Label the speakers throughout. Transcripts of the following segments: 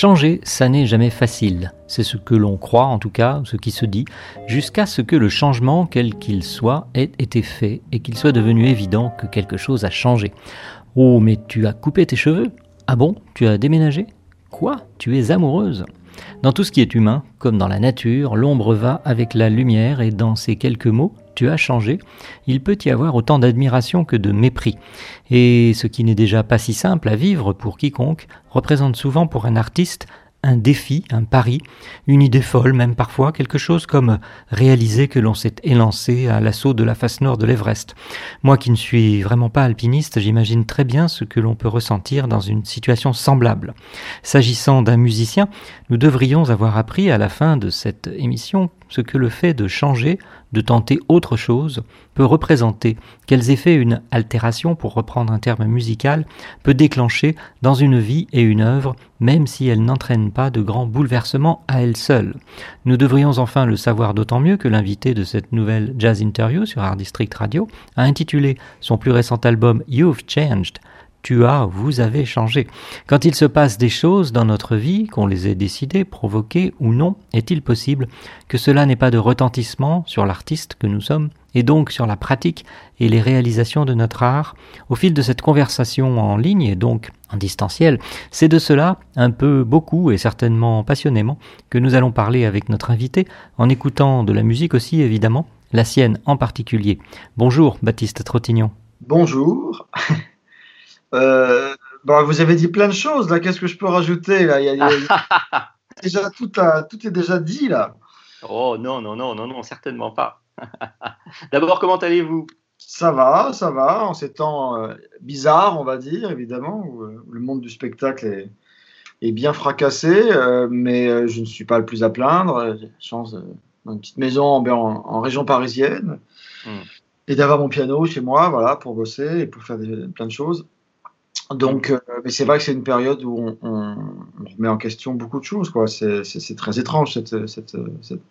Speaker 1: Changer, ça n'est jamais facile. C'est ce que l'on croit, en tout cas, ce qui se dit, jusqu'à ce que le changement, quel qu'il soit, ait été fait et qu'il soit devenu évident que quelque chose a changé. Oh, mais tu as coupé tes cheveux? Ah bon? Tu as déménagé? Quoi? Tu es amoureuse? Dans tout ce qui est humain, comme dans la nature, l'ombre va avec la lumière et dans ces quelques mots, tu as changé, il peut y avoir autant d'admiration que de mépris. Et ce qui n'est déjà pas si simple à vivre pour quiconque représente souvent pour un artiste un défi, un pari, une idée folle même parfois, quelque chose comme réaliser que l'on s'est élancé à l'assaut de la face nord de l'Everest. Moi qui ne suis vraiment pas alpiniste, j'imagine très bien ce que l'on peut ressentir dans une situation semblable. S'agissant d'un musicien, nous devrions avoir appris à la fin de cette émission ce que le fait de changer, de tenter autre chose, peut représenter, quels effets une altération, pour reprendre un terme musical, peut déclencher dans une vie et une œuvre, même si elle n'entraîne pas de grands bouleversements à elle seule. Nous devrions enfin le savoir d'autant mieux que l'invité de cette nouvelle jazz interview sur Art District Radio a intitulé son plus récent album You've Changed tu as, vous avez changé. Quand il se passe des choses dans notre vie, qu'on les ait décidées, provoquées ou non, est-il possible que cela n'ait pas de retentissement sur l'artiste que nous sommes, et donc sur la pratique et les réalisations de notre art? Au fil de cette conversation en ligne, et donc en distanciel, c'est de cela, un peu, beaucoup et certainement passionnément, que nous allons parler avec notre invité, en écoutant de la musique aussi évidemment, la sienne en particulier. Bonjour Baptiste Trottignon.
Speaker 2: Bonjour. Euh, bon, vous avez dit plein de choses là. Qu'est-ce que je peux rajouter là? Il y a, il y a- déjà tout, a- tout est déjà dit là.
Speaker 3: Oh non, non, non, non, non, certainement pas. D'abord, comment allez-vous?
Speaker 2: Ça va, ça va. En ces temps euh, bizarres, on va dire évidemment, où euh, le monde du spectacle est, est bien fracassé, euh, mais je ne suis pas le plus à plaindre. J'ai chance dans une petite maison en, en- en région parisienne
Speaker 3: Hmm.
Speaker 2: et d'avoir mon piano chez moi, voilà, pour bosser et pour faire des- plein de choses. Donc, euh, mais c'est vrai que c'est une période où on, on- on remet en question beaucoup de choses, quoi. C'est c'est- c'est très étrange cette, cette, cette,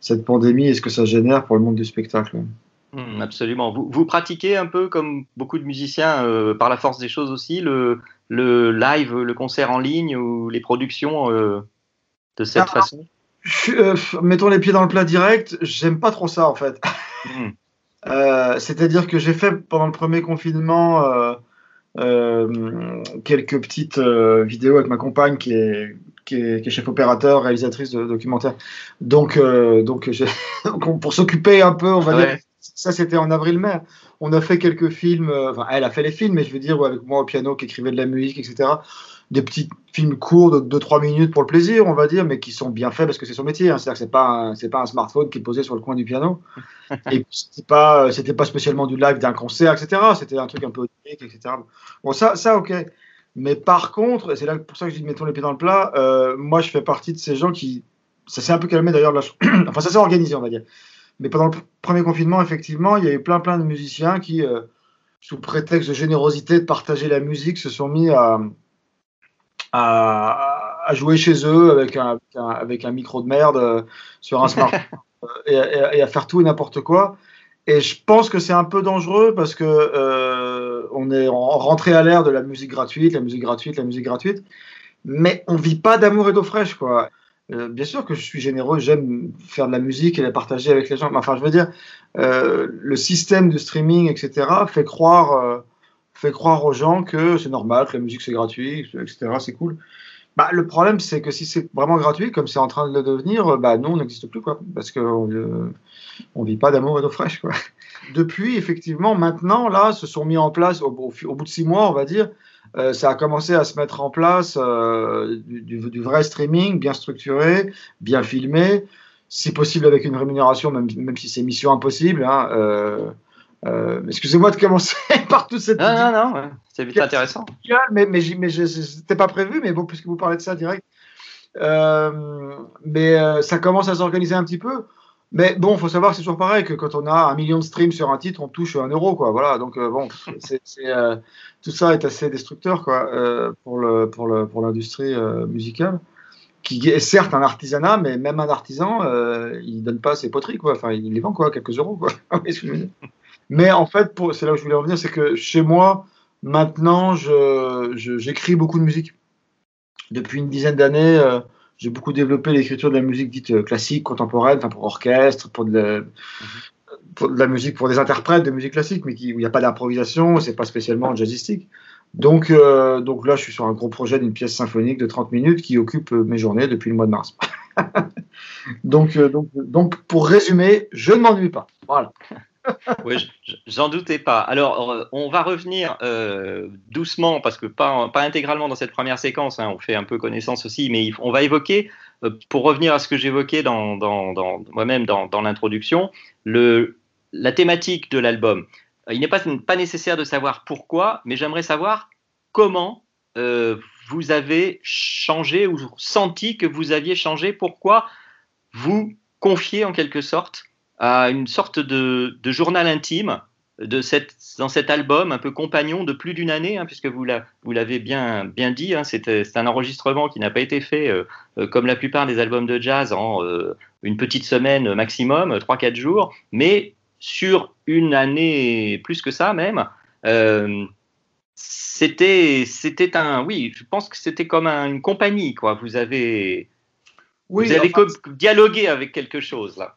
Speaker 2: cette pandémie et ce que ça génère pour le monde du spectacle.
Speaker 3: Hmm, Absolument. Vous, vous pratiquez un peu comme beaucoup de musiciens, euh, par la force des choses aussi, le, le live, le concert en ligne ou les productions euh, de cette
Speaker 2: Ah.
Speaker 3: façon?
Speaker 2: mettons les pieds dans le plat direct, j'aime pas trop ça en fait. Euh, C'est-à-dire que j'ai fait pendant le premier confinement quelques petites euh, vidéos avec ma compagne qui est, qui est, qui est chef opérateur, réalisatrice de documentaires. Donc, euh, donc pour s'occuper un peu, on va dire, ça c'était en avril-mai. On a fait quelques films, euh, enfin elle a fait les films, mais je veux dire avec moi au piano qui écrivait de la musique, etc. Des petits films courts de 2-3 minutes pour le plaisir, on va dire, mais qui sont bien faits parce que c'est son métier. hein. C'est-à-dire que c'est pas un- c'est pas un smartphone qui est posé sur le coin du piano. Et puis, c'était pas c'était pas spécialement du live d'un concert, etc. C'était un truc un peu etc. Bon ça ça ok. Mais par contre, et c'est là pour ça que je dis mettons les pieds dans le plat. euh, moi je fais partie de ces gens qui ça s'est un peu calmé d'ailleurs. Enfin ça s'est organisé on va dire. Mais pendant le pr- premier confinement, effectivement, il y a eu plein plein de musiciens qui, euh, sous prétexte de générosité de partager la musique, se sont mis à, à, à jouer chez eux avec un, avec un, avec un micro de merde euh, sur un smartphone et, et- et à faire tout et n'importe quoi. Et je pense que c'est un peu dangereux parce que on est en rentrée à l'ère de la musique gratuite, la musique gratuite, la musique gratuite, mais on vit pas d'amour et d'eau fraîche, quoi. Euh, bien sûr que je suis généreux, j'aime faire de la musique et la partager avec les gens. Mais enfin, je veux dire, euh, le système de streaming, etc., fait croire, euh, fait croire aux gens que c'est normal, que la musique c'est gratuit, etc., c'est cool. Bah, le problème, c'est que si c'est vraiment gratuit, comme c'est en train de le devenir, euh, bah, nous, on n'existe plus, quoi. Parce qu'on euh, on vit pas d'amour et d'eau fraîche, quoi. Depuis, effectivement, maintenant, là, se sont mis en place, au, bout de six mois, on va dire, euh, ça a commencé à se mettre en place euh, du, vrai streaming, bien structuré, bien filmé, si possible avec une rémunération, même, même si c'est mission impossible. Hein, euh, Excusez-moi de commencer par toute cette.
Speaker 3: Non, non, non, ouais. c'est intéressant.
Speaker 2: Mais, mais, mais, c'était pas prévu, mais bon, puisque vous parlez de ça direct. Euh, mais euh, ça commence à s'organiser un petit peu. Mais bon, il faut savoir que c'est toujours pareil, que quand on a un million de streams sur un titre, on touche un euro, quoi. Voilà, donc bon, euh, tout ça est assez destructeur, quoi, pour, le, pour, le, pour l'industrie musicale, qui est certes un artisanat, mais même un artisan, il donne pas ses poteries, quoi. Enfin, il les vend, quoi, quelques euros, quoi. mais en fait, c'est là où je voulais revenir, c'est que chez moi, maintenant, j'écris beaucoup de musique. Depuis une dizaine d'années, j'ai beaucoup développé l'écriture de la musique dite euh, classique, contemporaine, enfin pour orchestre, pour de, la, pour de la musique, pour des interprètes de musique classique, mais qui, où il n'y a pas d'improvisation, c'est pas spécialement jazzistique. Donc, euh, donc là, je suis sur un gros projet d'une pièce symphonique de 30 minutes qui occupe euh, mes journées depuis le mois de mars. donc, donc, donc, pour résumer, je ne m'ennuie pas. Voilà
Speaker 3: oui, j'en doutais pas. Alors, euh, on va revenir euh, doucement, parce que pas, intégralement dans cette première séquence, hein, on fait un peu connaissance aussi, mais on va évoquer, euh, pour revenir à ce que j'évoquais dans, moi-même dans, l'introduction, la thématique de l'album. Il n'est pas nécessaire de savoir pourquoi, mais j'aimerais savoir comment vous avez changé ou senti que vous aviez changé, pourquoi vous confiez en quelque sorte à une sorte de, journal intime de cette, dans cet album un peu compagnon de plus d'une année, hein, puisque vous l'avez bien, bien dit, hein, c'est un enregistrement qui n'a pas été fait euh, euh, comme la plupart des albums de jazz en euh, une petite semaine maximum, 3-4 jours, mais sur une année plus que ça même. c'était c'était un oui je pense que c'était comme une compagnie quoi vous avez vous avez dialogué avec quelque chose là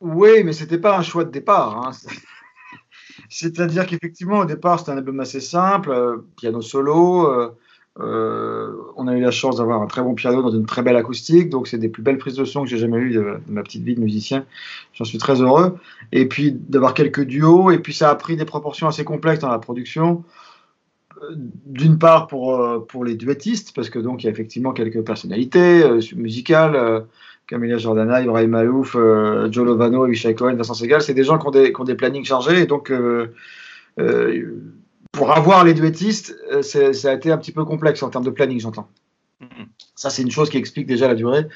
Speaker 2: oui, mais c'était pas un choix de départ. Hein. C'est-à-dire qu'effectivement, au départ, c'était un album assez simple, euh, piano solo. Euh, euh, on a eu la chance d'avoir un très bon piano dans une très belle acoustique, donc c'est des plus belles prises de son que j'ai jamais eues de, ma petite vie de musicien. J'en suis très heureux. Et puis d'avoir quelques duos, et puis ça a pris des proportions assez complexes dans la production. D'une part pour, pour les duettistes, parce que donc il y a effectivement quelques personnalités musicales Camilla Jordana, Ibrahim Malouf, euh, Joe Lovano, Michel Cohen, Vincent Segal, c'est des gens qui ont des, qui ont des, plannings chargés. Et donc, euh, euh, pour avoir les duettistes, ça a été un petit peu complexe en termes de planning, j'entends. Mm-hmm. Ça, c'est une chose qui explique déjà la durée.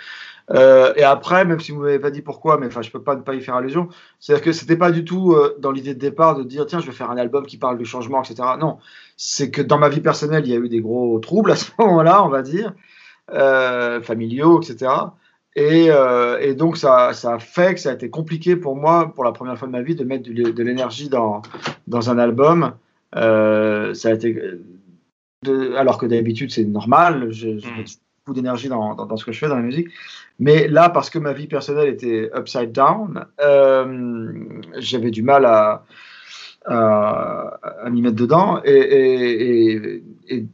Speaker 2: et après, même si vous ne m'avez pas dit pourquoi, mais enfin, je peux pas ne pas y faire allusion, c'est-à-dire que c'était pas du tout dans l'idée de départ de dire tiens, je vais faire un album qui parle du changement, etc. Non, c'est que dans ma vie personnelle, il y a eu des gros troubles à ce moment-là, on va dire, familiaux, etc. Euh, et, donc, ça, ça, a fait que ça a été compliqué pour moi, pour la première fois de ma vie, de mettre de, l'énergie dans, dans un album. Euh, ça a été, alors que d'habitude, c'est normal. Je, je mm. mets beaucoup d'énergie dans, dans, ce que je fais dans la musique. Mais là, parce que ma vie personnelle était upside down, euh, j'avais du mal à, à, m'y mettre dedans et,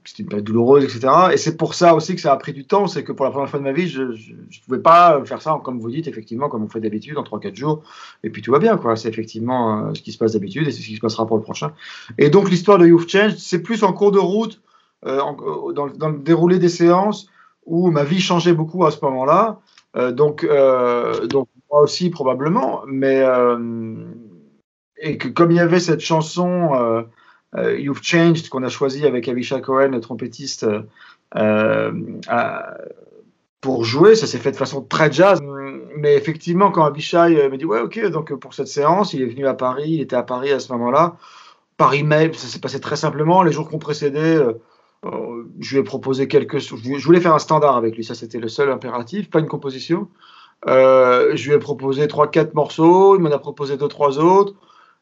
Speaker 2: c'était une période douloureuse, etc. Et c'est pour ça aussi que ça a pris du temps, c'est que pour la première fois de ma vie, je ne pouvais pas faire ça, comme vous dites, effectivement, comme on fait d'habitude, en 3-4 jours, et puis tout va bien, quoi. C'est effectivement euh, ce qui se passe d'habitude et c'est ce qui se passera pour le prochain. Et donc l'histoire de Youth Change, c'est plus en cours de route, euh, en, dans, le déroulé des séances, où ma vie changeait beaucoup à ce moment-là. Euh, donc, euh, donc moi aussi probablement, mais et que comme il y avait cette chanson euh, euh, You've Changed qu'on a choisi avec Avisha Cohen, le trompettiste, euh, pour jouer, ça s'est fait de façon très jazz. Mais effectivement, quand Abishai m'a dit ouais ok donc pour cette séance, il est venu à Paris, il était à Paris à ce moment-là. Par email, ça s'est passé très simplement. Les jours qu'on précédait, je lui ai proposé quelque chose. Je voulais faire un standard avec lui, ça c'était le seul impératif, pas une composition. je lui ai proposé trois quatre morceaux, il m'en a proposé deux trois autres.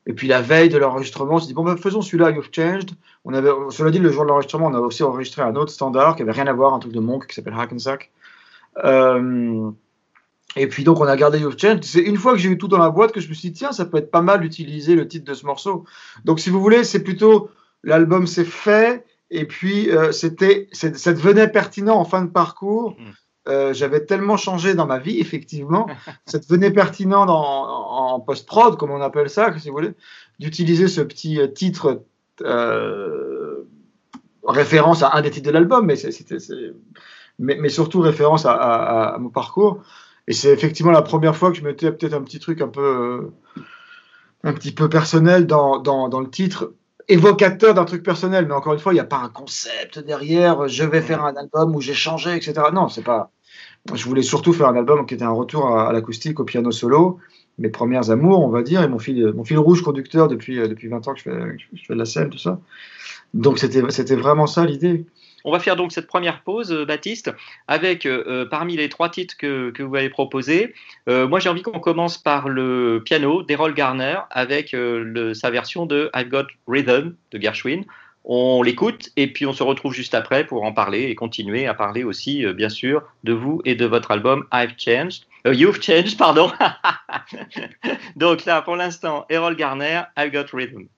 Speaker 2: Et puis la veille de l'enregistrement, on s'est dit, bon, ben, faisons celui-là, You've Changed. On avait, cela dit, le jour de l'enregistrement, on a aussi enregistré un autre standard qui avait rien à voir, un truc de Monk qui s'appelle Hackensack. Euh, et puis donc on a gardé You've Changed. C'est une fois que j'ai eu tout dans la boîte que je me suis dit, tiens, ça peut être pas mal d'utiliser le titre de ce morceau. Donc si vous voulez, c'est plutôt l'album s'est fait, et puis euh, c'était, ça devenait pertinent en fin de parcours. Euh, j'avais tellement changé dans ma vie, effectivement, ça devenait pertinent en post-prod, comme on appelle ça, si vous voulez, d'utiliser ce petit euh, titre euh, référence à un des titres de l'album, mais, mais, mais, surtout référence à, mon parcours. Et c'est effectivement la première fois que je mettais peut-être un petit truc un peu, euh, un petit peu personnel dans, dans, dans le titre, évocateur d'un truc personnel. Mais encore une fois, il n'y a pas un concept derrière. Je vais faire un album où j'ai changé, etc. Non, c'est pas. Je voulais surtout faire un album qui était un retour à, l'acoustique, au piano solo, mes premières amours, on va dire, et mon fil, rouge conducteur depuis, euh, depuis 20 ans que je fais, de la scène, tout ça. Donc c'était vraiment ça l'idée.
Speaker 3: On va faire donc cette première pause, euh, Baptiste, avec euh, euh, parmi les trois titres que, vous avez proposés. euh, moi, j'ai envie qu'on commence par le piano d'Errol Garner avec euh, sa version de I've Got Rhythm de Gershwin. On l'écoute et puis on se retrouve juste après pour en parler et continuer à parler aussi, euh, bien sûr, de vous et de votre album I've Changed. Euh, You've Changed, pardon. donc là, pour l'instant, Errol Garner, I've Got Rhythm.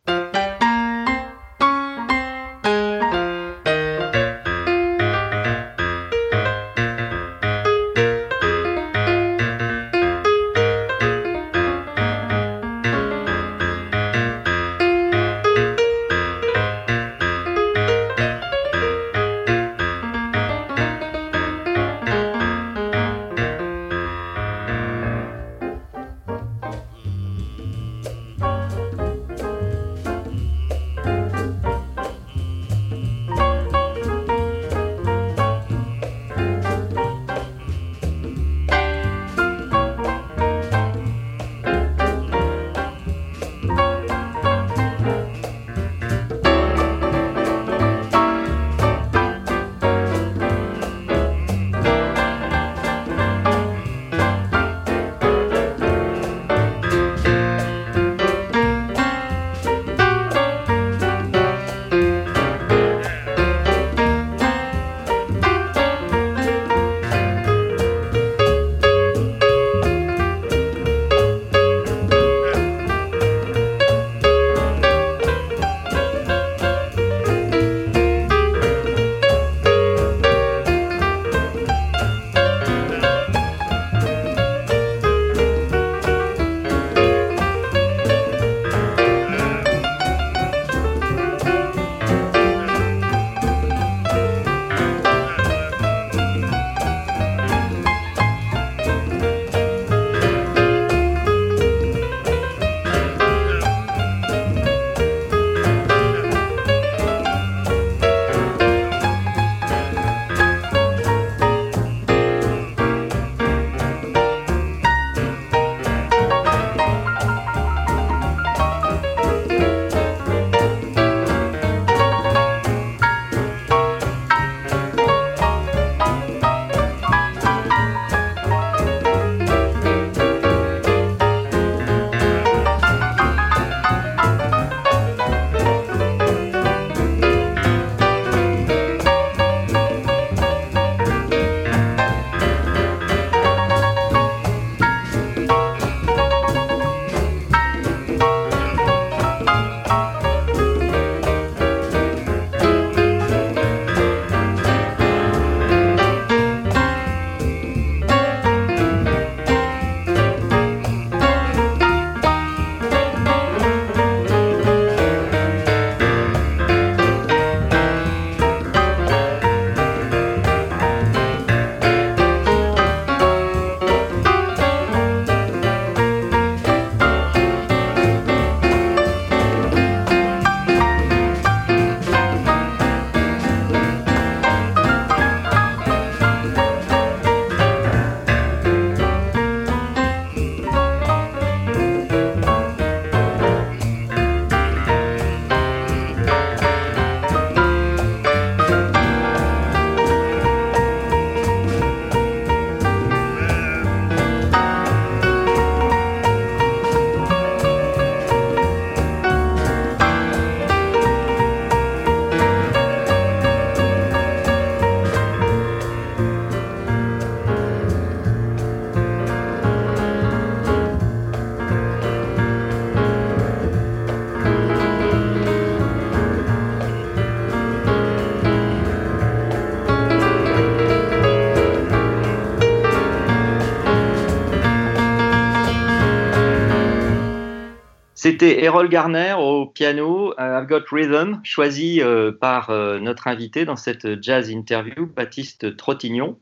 Speaker 3: C'était Errol Garner au piano, euh, I've Got Rhythm, choisi euh, par euh, notre invité dans cette jazz interview, Baptiste Trottignon.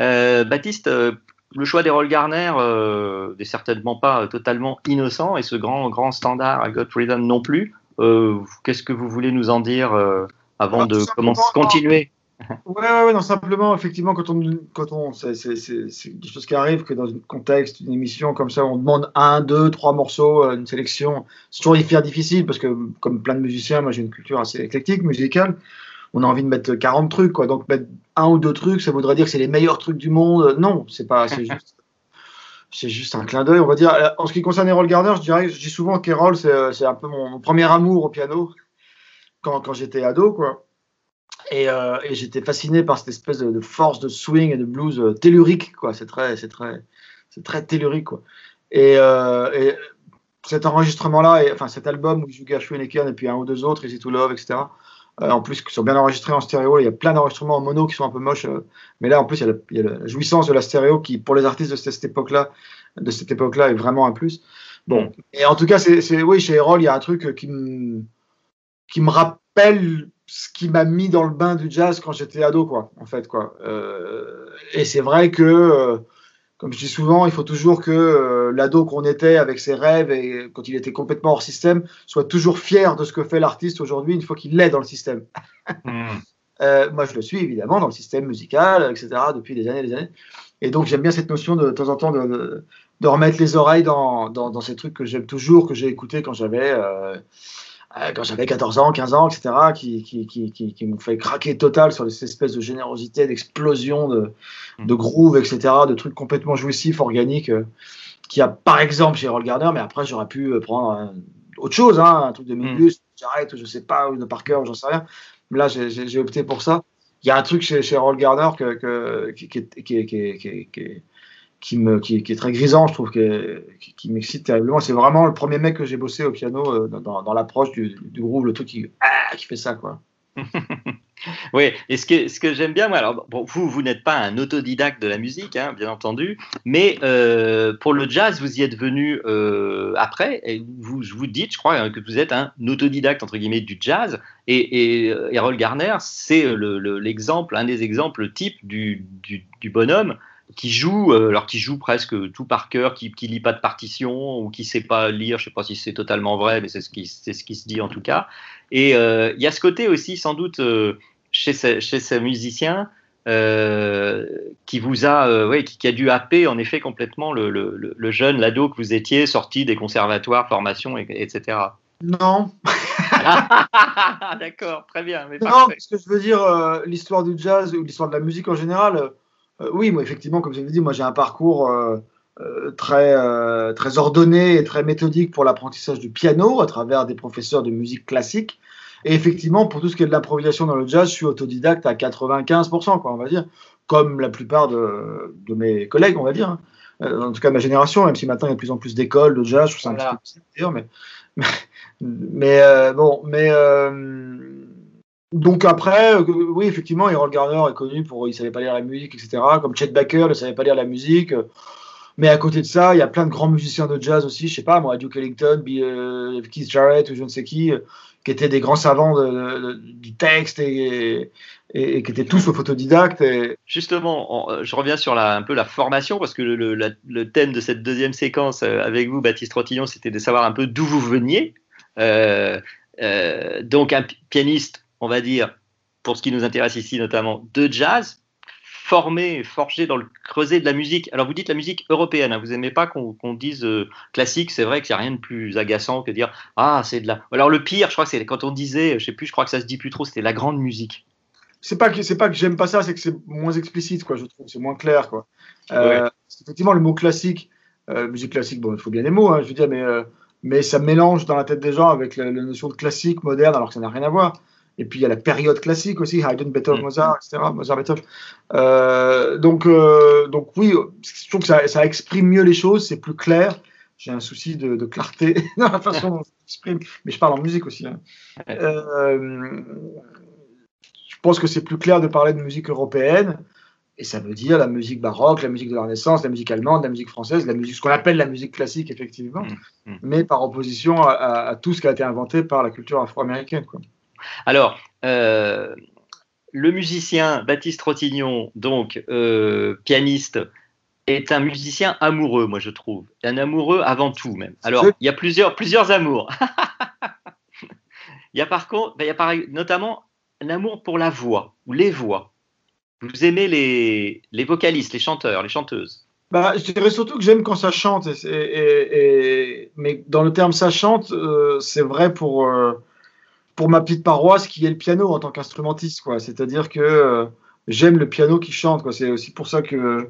Speaker 3: Euh, Baptiste, le choix d'Errol Garner euh, n'est certainement pas totalement innocent et ce grand, grand standard à Godfrey non plus. Euh, Qu'est-ce que vous voulez nous en dire avant
Speaker 2: Alors,
Speaker 3: de commencer, continuer?
Speaker 2: Ouais, ouais, ouais, non, simplement, effectivement, quand on, quand on, c'est, c'est, c'est, c'est des choses qui arrivent, que dans un contexte, une émission comme ça, on demande un, deux, trois morceaux, euh, une sélection. C'est toujours hyper difficile parce que, comme plein de musiciens, moi j'ai une culture assez éclectique, musicale. On a envie de mettre 40 trucs, quoi. Donc, mettre un ou deux trucs, ça voudrait dire que c'est les meilleurs trucs du monde. Non, c'est pas, c'est juste. C'est juste un clin d'œil, on va dire. En ce qui concerne Errol Garner, je dirais, je dis souvent qu'Errol, c'est, c'est un peu mon, mon premier amour au piano quand, quand j'étais ado, quoi. Et, euh, et j'étais fasciné par cette espèce de, de force de swing et de blues euh, tellurique, quoi. C'est très, c'est très, c'est très tellurique, quoi. Et, euh, et cet enregistrement-là, et, enfin cet album où joue Gershwin et puis un ou deux autres, Easy to Love, etc. en plus, qui sont bien enregistrés en stéréo. Il y a plein d'enregistrements en mono qui sont un peu moches. mais là, en plus, il y, a la, il y a la jouissance de la stéréo qui, pour les artistes de cette, époque-là, de cette époque-là, est vraiment un plus. Bon. Et en tout cas, c'est, oui, chez Errol, il y a un truc qui me, qui me rappelle ce qui m'a mis dans le bain du jazz quand j'étais ado, quoi, en fait, quoi. Euh, et c'est vrai que, euh, comme je dis souvent, il faut toujours que euh, l'ado qu'on était avec ses rêves et quand il était complètement hors système soit toujours fier de ce que fait l'artiste aujourd'hui une fois qu'il l'est dans le système. Euh, moi, je le suis évidemment dans le système musical, etc., depuis des années et des années. Et donc, j'aime bien cette notion de, de temps en temps de, de, de remettre les oreilles dans, dans, dans ces trucs que j'aime toujours, que j'ai écoutés quand j'avais quand j'avais 14 ans, 15 ans, etc., qui, qui, qui, qui, qui m'ont fait craquer total sur cette espèce de générosité, d'explosion, de, de groove, etc., de trucs complètement jouissifs, organiques, euh, qu'il y a par exemple chez Roll Gardner, mais après, j'aurais pu euh, prendre euh, autre chose, hein, un truc de Mingus, j'arrête, ou je sais pas, ou de Parker, j'en sais rien. Mais là, j'ai- opté pour ça. Il y a un truc chez, chez Roll Gardner que, que, qui, qui, est- qui, est- qui, est- qui, est- qui, me, qui, est très grisant, je trouve, qui, est- qui, m'excite terriblement. C'est vraiment le premier mec que j'ai bossé au piano euh, dans, dans, l'approche du, du groove, le truc qui, ah, qui fait ça, quoi.
Speaker 3: Oui, et ce que, ce que j'aime bien, moi, alors, vous, vous n'êtes pas un autodidacte de la musique, hein, bien entendu, mais euh, pour le jazz, vous y êtes venu euh, après, et vous, vous dites, je crois, hein, que vous êtes un autodidacte, entre guillemets, du jazz, et, Errol Garner, c'est le- le- l'exemple, un des exemples types du, du bonhomme qui joue, euh, alors qui joue presque tout par cœur, qui, qui lit pas de partition, ou qui sait pas lire, je sais pas si c'est totalement vrai, mais c'est ce qui, c'est ce qui se dit en tout cas, et euh, il y a ce côté aussi, sans doute, euh, chez ce, chez ce musicien euh, qui vous a, ouais, qui, qui a dû happer en effet complètement le, le- le- jeune, l'ado que vous étiez, sorti des conservatoires, formation, et- etc.
Speaker 2: Non,
Speaker 3: D'accord, très bien. Mais
Speaker 2: Non, parce que je veux dire, l'histoire du jazz ou l'histoire de la musique en général, oui, moi, effectivement, comme je l'ai dit, moi, j'ai un parcours euh, euh, très, euh, très ordonné et très méthodique pour l'apprentissage du piano à travers des professeurs de musique classique. Et effectivement, pour tout ce qui est de l'improvisation dans le jazz, je suis autodidacte à 95%, quoi, on va dire, comme la plupart de, de mes collègues, on va dire. hein. Euh, en tout cas, ma génération, même si maintenant il y a de plus en plus d'écoles de jazz, je trouve ça un
Speaker 3: Voilà.
Speaker 2: petit peu bizarre, mais, mais, mais, euh, bon, mais euh, donc après, euh, oui, effectivement, Errol Garner est connu pour il savait pas lire la musique, etc. Comme Chet Baker ne savait pas lire la musique. euh, Mais à côté de ça, il y a plein de grands musiciens de jazz aussi, je sais pas, moi, Duke Ellington, Bill, euh, Keith Jarrett ou je ne sais qui, qui étaient des grands savants du texte et, qui étaient tous autodidactes. Et...
Speaker 3: Justement, je reviens sur un peu la formation, parce que le, thème de cette deuxième séquence avec vous, Baptiste Rotillon, c'était de savoir un peu d'où vous veniez. Donc, un pi- pianiste, on va dire, pour ce qui nous intéresse ici notamment, de jazz, formé, forgé dans le creuset de la musique. Alors, vous dites la musique européenne, hein, vous n'aimez pas qu'on dise euh, classique, c'est vrai qu'il n'y a rien de plus agaçant que dire Ah, c'est de la. Alors, le pire, je crois que c'est quand on disait, je sais plus, je crois que ça se dit plus trop, c'était la grande musique.
Speaker 2: C'est pas que c'est pas que j'aime pas ça, c'est que c'est moins explicite, quoi. Je trouve, c'est moins clair, quoi. Euh, Effectivement, le mot classique, euh, musique classique, bon, il faut bien les mots, hein, je veux dire, mais mais ça mélange dans la tête des gens avec la, la notion de classique moderne, alors que ça n'a rien à voir. Et puis il y a la période classique aussi, Haydn, Beethoven,
Speaker 3: Mm.
Speaker 2: Mozart, etc. Mozart, Beethoven. Euh, donc euh, donc oui, je trouve que ça, ça exprime mieux les choses, c'est plus clair. J'ai un souci de, de clarté dans la façon dont ça s'exprime, mais je parle en musique aussi. hein. Euh, je pense que c'est plus clair de parler de musique européenne, et ça veut dire la musique baroque, la musique de la Renaissance, la musique allemande, la musique française, la musique, ce qu'on appelle la musique classique, effectivement,
Speaker 3: Mm, mm.
Speaker 2: mais par opposition à, à- à tout ce qui a été inventé par la culture afro-américaine. quoi.
Speaker 3: Alors, euh, le musicien Baptiste Rotignon, donc euh, pianiste, est un musicien amoureux, moi je trouve. Un amoureux avant tout même. Alors, il y a plusieurs, plusieurs amours. il y a par contre, ben, il y a par, notamment un amour pour la voix, ou les voix. Vous aimez les, les vocalistes, les chanteurs, les chanteuses?
Speaker 2: Bah, je dirais surtout que j'aime quand ça chante. Et, et, et, mais dans le terme ça chante, euh, c'est vrai pour, euh, pour ma petite paroisse qui est le piano en tant qu'instrumentiste. C'est-à-dire que euh, j'aime le piano qui chante. C'est aussi pour ça que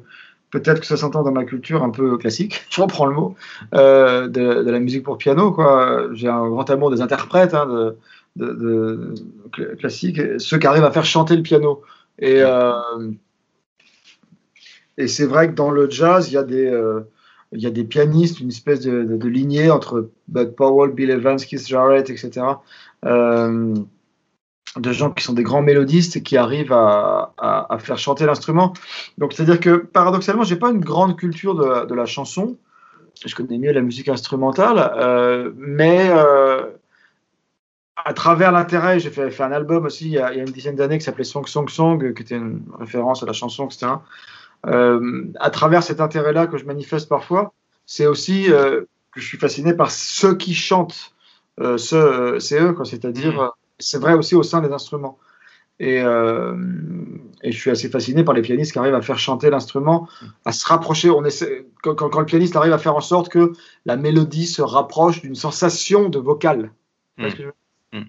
Speaker 2: peut-être que ça s'entend dans ma culture un peu classique, je reprends le mot, de, de, la musique pour piano. J'ai un grand amour des interprètes hein, de, de, classiques, ceux qui arrivent à faire chanter le piano. Et. Et c'est vrai que dans le jazz, il y a des, euh, il y a des pianistes, une espèce de, de, lignée entre Bud Powell, Bill Evans, Keith Jarrett, etc. Euh, de gens qui sont des grands mélodistes et qui arrivent à, à, faire chanter l'instrument. Donc, c'est-à-dire que paradoxalement, j'ai pas une grande culture de, de, la chanson. Je connais mieux la musique instrumentale, euh, mais à travers l'intérêt, j'ai fait, fait, un album aussi il y a, il y a une dizaine d'années qui s'appelait Song Song Song, qui était une référence à la chanson, etc. Euh, à travers cet intérêt-là que je manifeste parfois, c'est aussi euh, que je suis fasciné par ceux qui chantent, euh, ce, c'est eux, c'est-à-dire, mm. c'est vrai aussi au sein des instruments. Et, et, je suis assez fasciné par les pianistes qui arrivent à faire chanter l'instrument, à se rapprocher. On essaie, quand, quand, le pianiste arrive à faire en sorte que la mélodie se rapproche d'une sensation de vocal.
Speaker 3: Mm. Mm.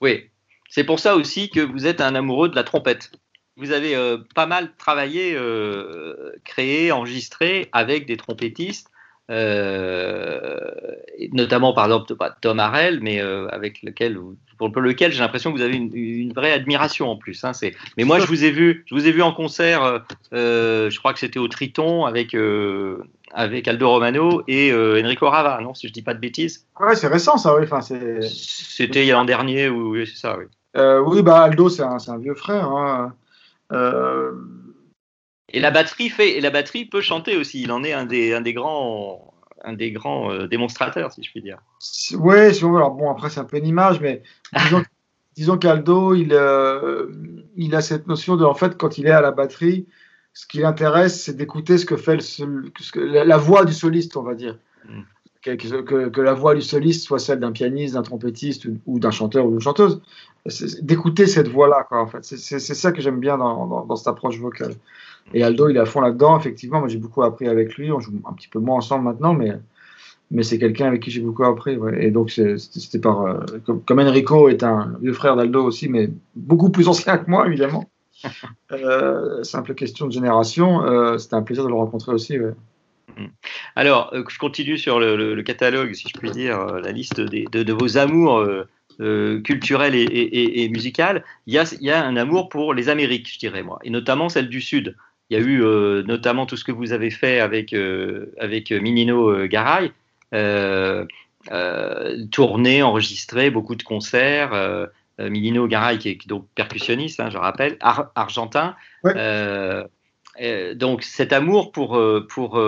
Speaker 3: Oui, c'est pour ça aussi que vous êtes un amoureux de la trompette vous avez euh, pas mal travaillé, euh, créé, enregistré avec des trompettistes, euh, notamment par exemple Tom Harrell, mais avec lequel, pour lequel j'ai l'impression que vous avez une, vraie admiration en plus. Hein, mais moi, je vous ai vu, je vous ai vu en concert. je crois que c'était au Triton avec avec Aldo Romano et Enrico Rava, non Si je dis pas de bêtises.
Speaker 2: Ouais, c'est récent ça, oui. Enfin,
Speaker 3: c'était l'an dernier, oui, c'est ça, oui.
Speaker 2: oui, bah Aldo, c'est un, un, vieux frère. Hein.
Speaker 3: Euh, et la batterie fait, et la batterie peut chanter aussi. Il en est un des, un des grands, un des grands euh, démonstrateurs, si je puis dire.
Speaker 2: Oui, si on veut. Alors bon, après c'est un peu une image, mais disons, qu'Aldo, il, euh, il a cette notion de, en fait, quand il est à la batterie, ce qui l'intéresse, c'est d'écouter ce que fait le, la, voix du soliste, on va dire. Que, que, la voix du soliste soit celle d'un pianiste, d'un trompettiste ou d'un chanteur ou d'une chanteuse d'écouter cette voix-là. En fait. C'est ça que j'aime bien dans, dans, cette approche vocale. Et Aldo, il est à fond là-dedans. Effectivement, moi j'ai beaucoup appris avec lui. On joue un petit peu moins ensemble maintenant, mais, mais c'est quelqu'un avec qui j'ai beaucoup appris. Et donc, c'était par. Euh, comme, Enrico est un vieux frère d'Aldo aussi, mais beaucoup plus ancien que moi, évidemment. euh, simple question de génération. Euh, c'était un plaisir de le rencontrer aussi.
Speaker 3: Alors, euh, je continue sur le, catalogue, si je puis dire, la liste des, de, de, vos amours euh, culturel et, et, et, musical, il y, a, il y, a, un amour pour les Amériques, je dirais moi, et notamment celle du Sud. Il y a eu euh, notamment tout ce que vous avez fait avec, euh, avec Minino Garay, tourné, enregistré, beaucoup de concerts. Minino Garay, qui est donc percussionniste, hein, je rappelle, argentin. Donc cet amour pour, pour,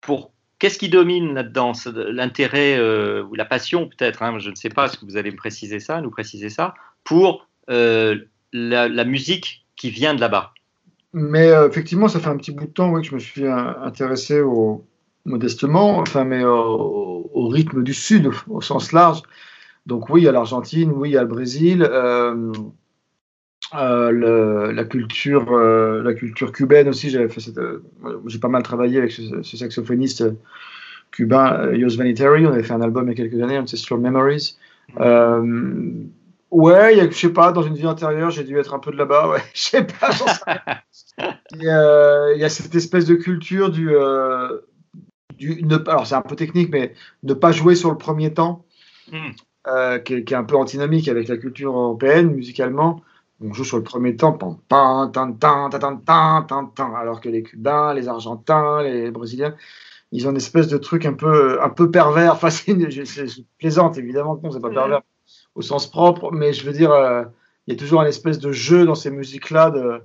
Speaker 3: pour Qu'est-ce qui domine là-dedans? L'intérêt euh, ou la passion peut-être, hein, je ne sais pas, est-ce que vous allez me préciser ça, nous préciser ça, pour euh, la, musique qui vient de là-bas
Speaker 2: Mais euh, effectivement, ça fait un petit bout de temps que je me suis intéressé au, modestement, enfin, mais au, rythme du Sud au sens large. Donc oui, il y a l'Argentine, oui, il y a le Brésil. La culture la culture cubaine aussi j'avais fait j'ai pas mal travaillé avec ce, ce saxophoniste cubain, Yos Vanitari. On avait fait un album il y a quelques années, Ancestral Memories. Euh, ouais, je sais pas, dans une vie antérieure, j'ai dû être un peu de là-bas. Ouais, je sais pas. il, y a, y a cette espèce de culture du. Euh, du ne, alors, c'est un peu technique, mais ne pas jouer sur le premier temps, hmm. euh, qui, qui, est, un peu antinomique avec la culture européenne, musicalement. On joue sur le premier temps, alors que les Cubains, les Argentins, les Brésiliens, ils ont une espèce de truc un peu, un peu pervers. Enfin, c'est plaisante, évidemment non, c'est pas pervers au sens propre, mais je veux dire, euh, il y a toujours une espèce de jeu dans ces musiques-là de,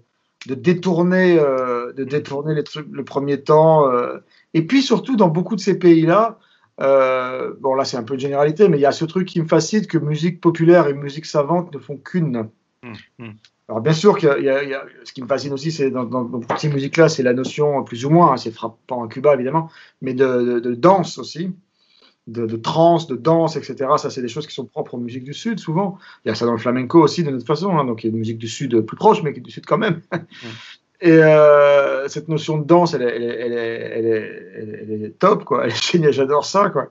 Speaker 2: de, détourner, euh, de détourner les trucs, le premier temps. Euh. Et puis surtout, dans beaucoup de ces pays-là, bon là c'est un peu de généralité, mais il y a ce truc qui me fascine que musique populaire et musique savante ne font qu'une. Mmh, mmh. Alors bien sûr, a- ce qui me fascine aussi, c'est dans, dans, dans ces musiques-là, c'est la notion, plus ou moins, hein, c'est frappant à Cuba évidemment, mais de, de- de danse aussi, de, de trance, de danse, etc. Ça, c'est des choses qui sont propres aux musiques du Sud, souvent. Il y a ça dans le flamenco aussi, de toute façon, hein, donc il y a une musique du Sud plus proche, mais qui est du Sud quand même. Et euh, cette notion de danse, elle est, elle est, elle est, elle est, elle est- elle est top, quoi. Elle est géniale, j'adore ça, quoi.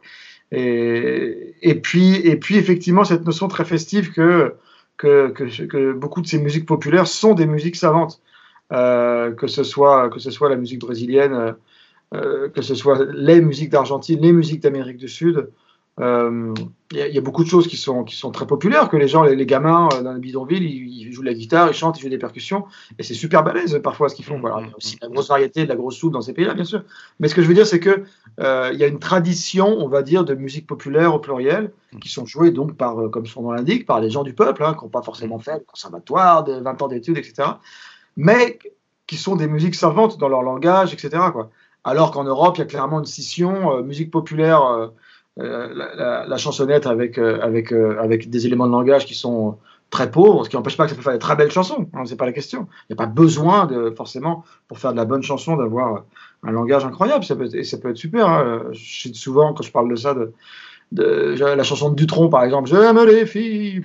Speaker 2: Et, et, puis, et puis, effectivement, cette notion très festive que, que, beaucoup de ces musiques populaires sont des musiques savantes. Euh, que, ce soit, que ce soit la musique brésilienne, euh, euh, que ce soit les musiques d'Argentine, les musiques d'Amérique du Sud. Euh, Il il y a beaucoup de choses qui sont, qui sont très populaires, que les gens, les, gamins euh, dans les bidonvilles, ils, jouent la guitare, ils chantent, ils jouent des percussions, et c'est super balèze parfois ce qu'ils font. Voilà. Il y a aussi la grosse variété, de la grosse soupe dans ces pays-là, bien sûr. Mais ce que je veux dire, c'est que euh, il y a une tradition, on va dire, de musique populaire au pluriel, qui sont jouées donc par, euh, comme son nom l'indique, par les gens du peuple, hein, qui n'ont pas forcément fait le conservatoire, de 20 ans d'études, etc. Mais qui sont des musiques savantes dans leur langage, etc. Quoi. Alors qu'en Europe, il y a clairement une scission, euh, musique populaire, euh, euh, la, la- la chansonnette avec, euh, avec, euh, avec des éléments de langage qui sont très pauvres, ce qui n'empêche pas que ça peut faire des très belles chansons, hein, c'est pas la question. Il n'y a pas besoin, de, forcément, pour faire de la bonne chanson, d'avoir un langage incroyable, ça peut être, et ça peut être super. hein. Je souvent, quand je parle de ça, de, de la chanson de Dutron, par exemple, J'aime les filles,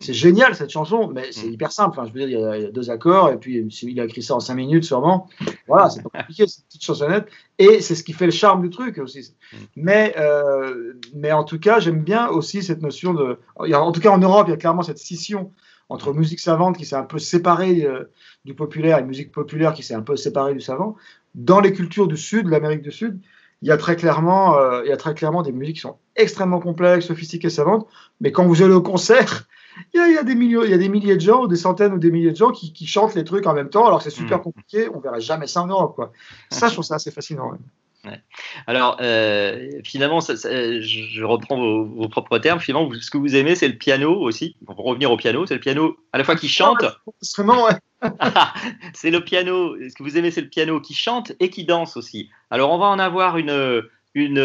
Speaker 2: c'est génial cette chanson, mais c'est hyper simple. Enfin, je veux dire, il y, a, deux accords, et puis il a écrit ça en cinq minutes sûrement. Voilà, c'est pas compliqué, c'est une petite chansonnette, et c'est ce qui fait le charme du truc aussi. Mais, euh, mais en tout cas, j'aime bien aussi cette notion de. En tout cas, en Europe, il y a clairement cette scission entre musique savante qui s'est un peu séparée euh, du populaire et musique populaire qui s'est un peu séparée du savant. Dans les cultures du Sud, de l'Amérique du Sud, il y a très clairement, euh, il y a très clairement des musiques qui sont extrêmement complexes, sophistiquées, savantes. Mais quand vous allez au concert, il y a, il y a des milliers, il y a des milliers de gens, ou des centaines ou des milliers de gens qui, qui chantent les trucs en même temps, alors c'est super compliqué. On verrait jamais ça en Europe, quoi. Ça, je trouve ça assez fascinant. Ouais.
Speaker 3: Alors, euh, finalement, ça- ça- je, reprends vos, vos propres termes. Finalement, ce que vous aimez, c'est le piano aussi. Pour revenir au piano, c'est le piano à la fois qui chante.
Speaker 2: Instrument, ouais.
Speaker 3: c'est le piano. Ce que vous aimez, c'est le piano qui chante et qui danse aussi. Alors, on va en avoir une, une,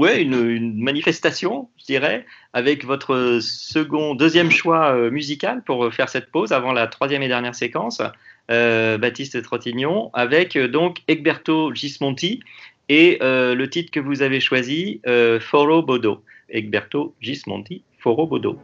Speaker 3: ouais, une, une manifestation, je dirais, avec votre second, deuxième choix euh, musical pour faire cette pause avant la troisième et dernière séquence, Baptiste Trottignon, avec euh, donc Egberto Gismonti et euh, le titre que vous avez choisi, euh, Foro Bodo. Egberto Gismonti, Foro Bodo.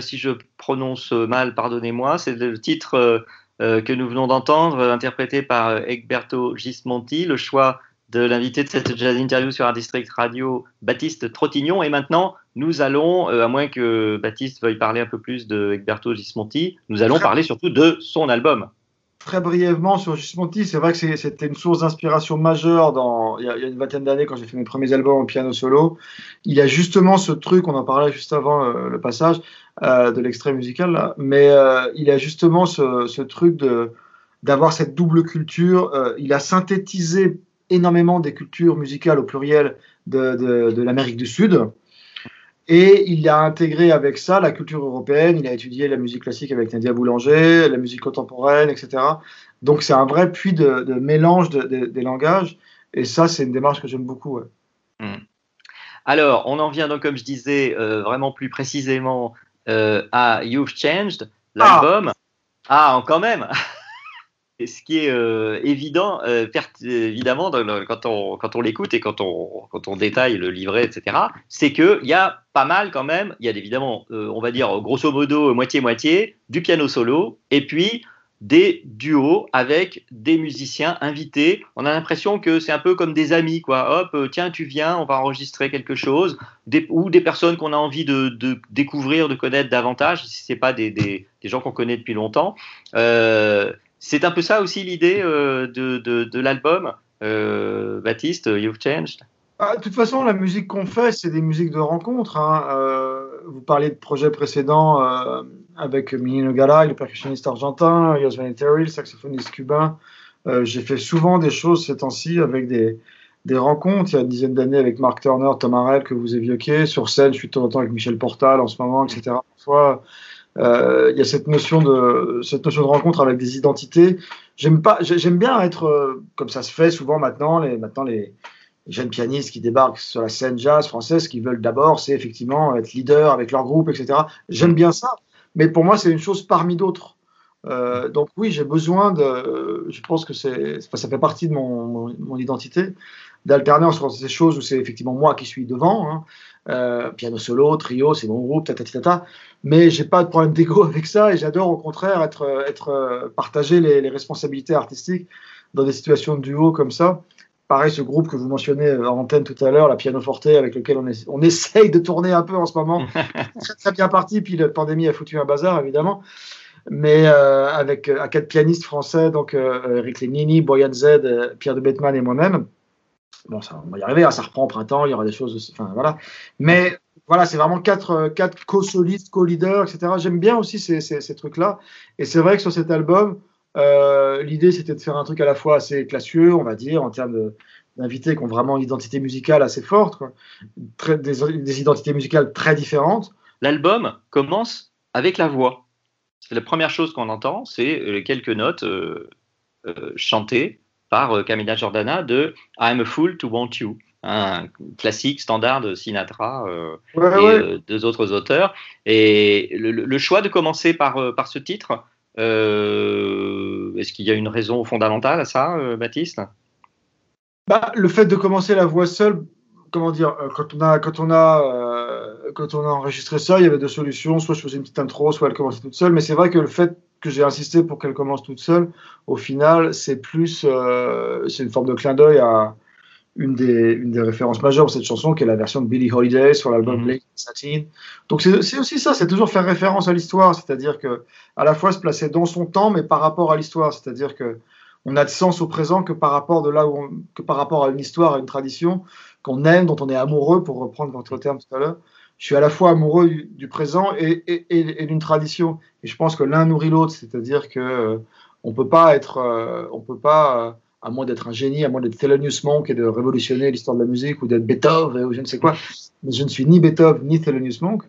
Speaker 3: Si je prononce mal, pardonnez-moi, c'est le titre euh, euh, que nous venons d'entendre, interprété par Egberto Gismonti, le choix de l'invité de cette jazz interview sur Art District Radio, Baptiste Trottignon. Et maintenant, nous allons, à moins que Baptiste veuille parler un peu plus de Egberto Gismonti, nous allons parler surtout de son album
Speaker 2: très brièvement sur Gismonti, c'est vrai que c'était une source d'inspiration majeure il, y a, une vingtaine d'années quand j'ai fait mes premiers albums en piano solo. Il a justement ce truc, on en parlait juste avant euh, le passage euh, de l'extrait musical, mais euh, il a justement ce, truc d'avoir cette double culture. il a synthétisé énormément des cultures musicales au pluriel de l'Amérique du Sud. Et il a intégré avec ça la culture européenne, il a étudié la musique classique avec Nadia Boulanger, la musique contemporaine, etc. Donc c'est un vrai puits de, mélange des langages, et ça c'est une démarche que j'aime beaucoup.
Speaker 3: Hmm. Alors, on en vient donc, comme je disais, euh, vraiment plus précisément euh, à You've Changed, l'album. Ah, ah quand même ce qui est euh, évident, euh, évidemment, quand on, quand on l'écoute et quand on, quand on détaille le livret, etc., c'est qu'il y a pas mal quand même, il y a évidemment, euh, on va dire grosso modo, moitié-moitié, du piano solo, et puis des duos avec des musiciens invités. On a l'impression que c'est un peu comme des amis, quoi. Hop, tiens, tu viens, on va enregistrer quelque chose, ou des personnes qu'on a envie de, de, découvrir, de connaître davantage, si c'est pas des, des, des gens qu'on connaît depuis longtemps. C'est un peu ça aussi l'idée euh, de, de, l'album, euh, Baptiste, You've Changed
Speaker 2: ah, de toute façon, la musique qu'on fait, c'est des musiques de rencontre. Hein. Euh, vous parliez de projets précédents avec Minino Gala, le percussionniste argentin, Jos Terry, le saxophoniste cubain. J'ai fait souvent des choses ces temps-ci avec des, des rencontres. Il y a une dizaine d'années avec Mark Turner, Tom Harrell que vous évoquez. Sur scène, je suis de temps en temps avec Michel Portal en ce moment, etc. Parfois, euh, il y a cette notion de cette notion de rencontre avec des identités. J'aime bien être euh, comme ça se fait souvent maintenant. Les maintenant les, jeunes pianistes qui débarquent sur la scène jazz française, ce qu'ils veulent d'abord, c'est effectivement être leader avec leur groupe, etc. J'aime bien ça, mais pour moi, c'est une chose parmi d'autres. Euh, donc oui, j'ai besoin de. Je pense que c'est, ça fait partie de mon, mon, identité d'alterner entre ces choses où c'est effectivement moi qui suis devant, hein. piano solo, trio, c'est mon groupe, tata, tata, tata mais j'ai pas de problème d'ego avec ça et j'adore au contraire être, être euh, partager les, responsabilités artistiques dans des situations de duo comme ça. Pareil, ce groupe que vous mentionnez euh, en antenne tout à l'heure, la Piano Forte, avec lequel on, on essaye de tourner un peu en ce moment, très, très bien parti, puis la pandémie a foutu un bazar évidemment, mais euh, avec à quatre pianistes français, donc Eric Lenini, Boyan Z, Pierre de Bettman et moi-même. Bon, ça, on va y arriver, hein, ça reprend au printemps, il y aura des choses, enfin voilà. Mais voilà, c'est vraiment quatre, euh, co-solistes, co-leaders, etc. J'aime bien aussi ces, trucs-là. Et c'est vrai que sur cet album, euh, l'idée c'était de faire un truc à la fois assez classieux, on va dire, en termes d'invités qui ont vraiment une identité musicale assez forte, des, identités musicales très différentes.
Speaker 3: L'album commence avec la voix. C'est la première chose qu'on entend, c'est les quelques notes euh, chantées par Camila Jordana de I'm a fool to want you un classique standard de Sinatra euh, et euh, deux autres auteurs. Et le, choix de commencer par, euh, par ce titre, est-ce qu'il y a une raison fondamentale à ça, Baptiste?
Speaker 2: Bah, Le fait de commencer la voix seule, comment dire, quand on a, quand on a, quand on a enregistré ça, il y avait deux solutions. Soit je faisais une petite intro, soit elle commençait toute seule. Mais c'est vrai que le fait que j'ai insisté pour qu'elle commence toute seule, au final, c'est plus, c'est une forme de clin d'œil à, une des, une des références majeures de cette chanson, qui est la version de Billie Holiday sur l'album mm Satin. Donc c'est aussi ça, c'est toujours faire référence à l'histoire, c'est-à-dire que à la fois se placer dans son temps, mais par rapport à l'histoire, c'est-à-dire que on a de sens au présent que par rapport de là où que par rapport à une histoire, à une tradition qu'on aime, dont on est amoureux, pour reprendre votre terme tout à l'heure. Je suis à la fois amoureux du, présent et, et, et d'une tradition, et je pense que l'un nourrit l'autre, c'est-à-dire que euh, on peut pas être, euh, on peut pas euh, à moins d'être un génie, à moins d'être Thelonious Monk et de révolutionner l'histoire de la musique ou d'être Beethoven ou je ne sais quoi. Mais je ne suis ni Beethoven ni Thelonious Monk.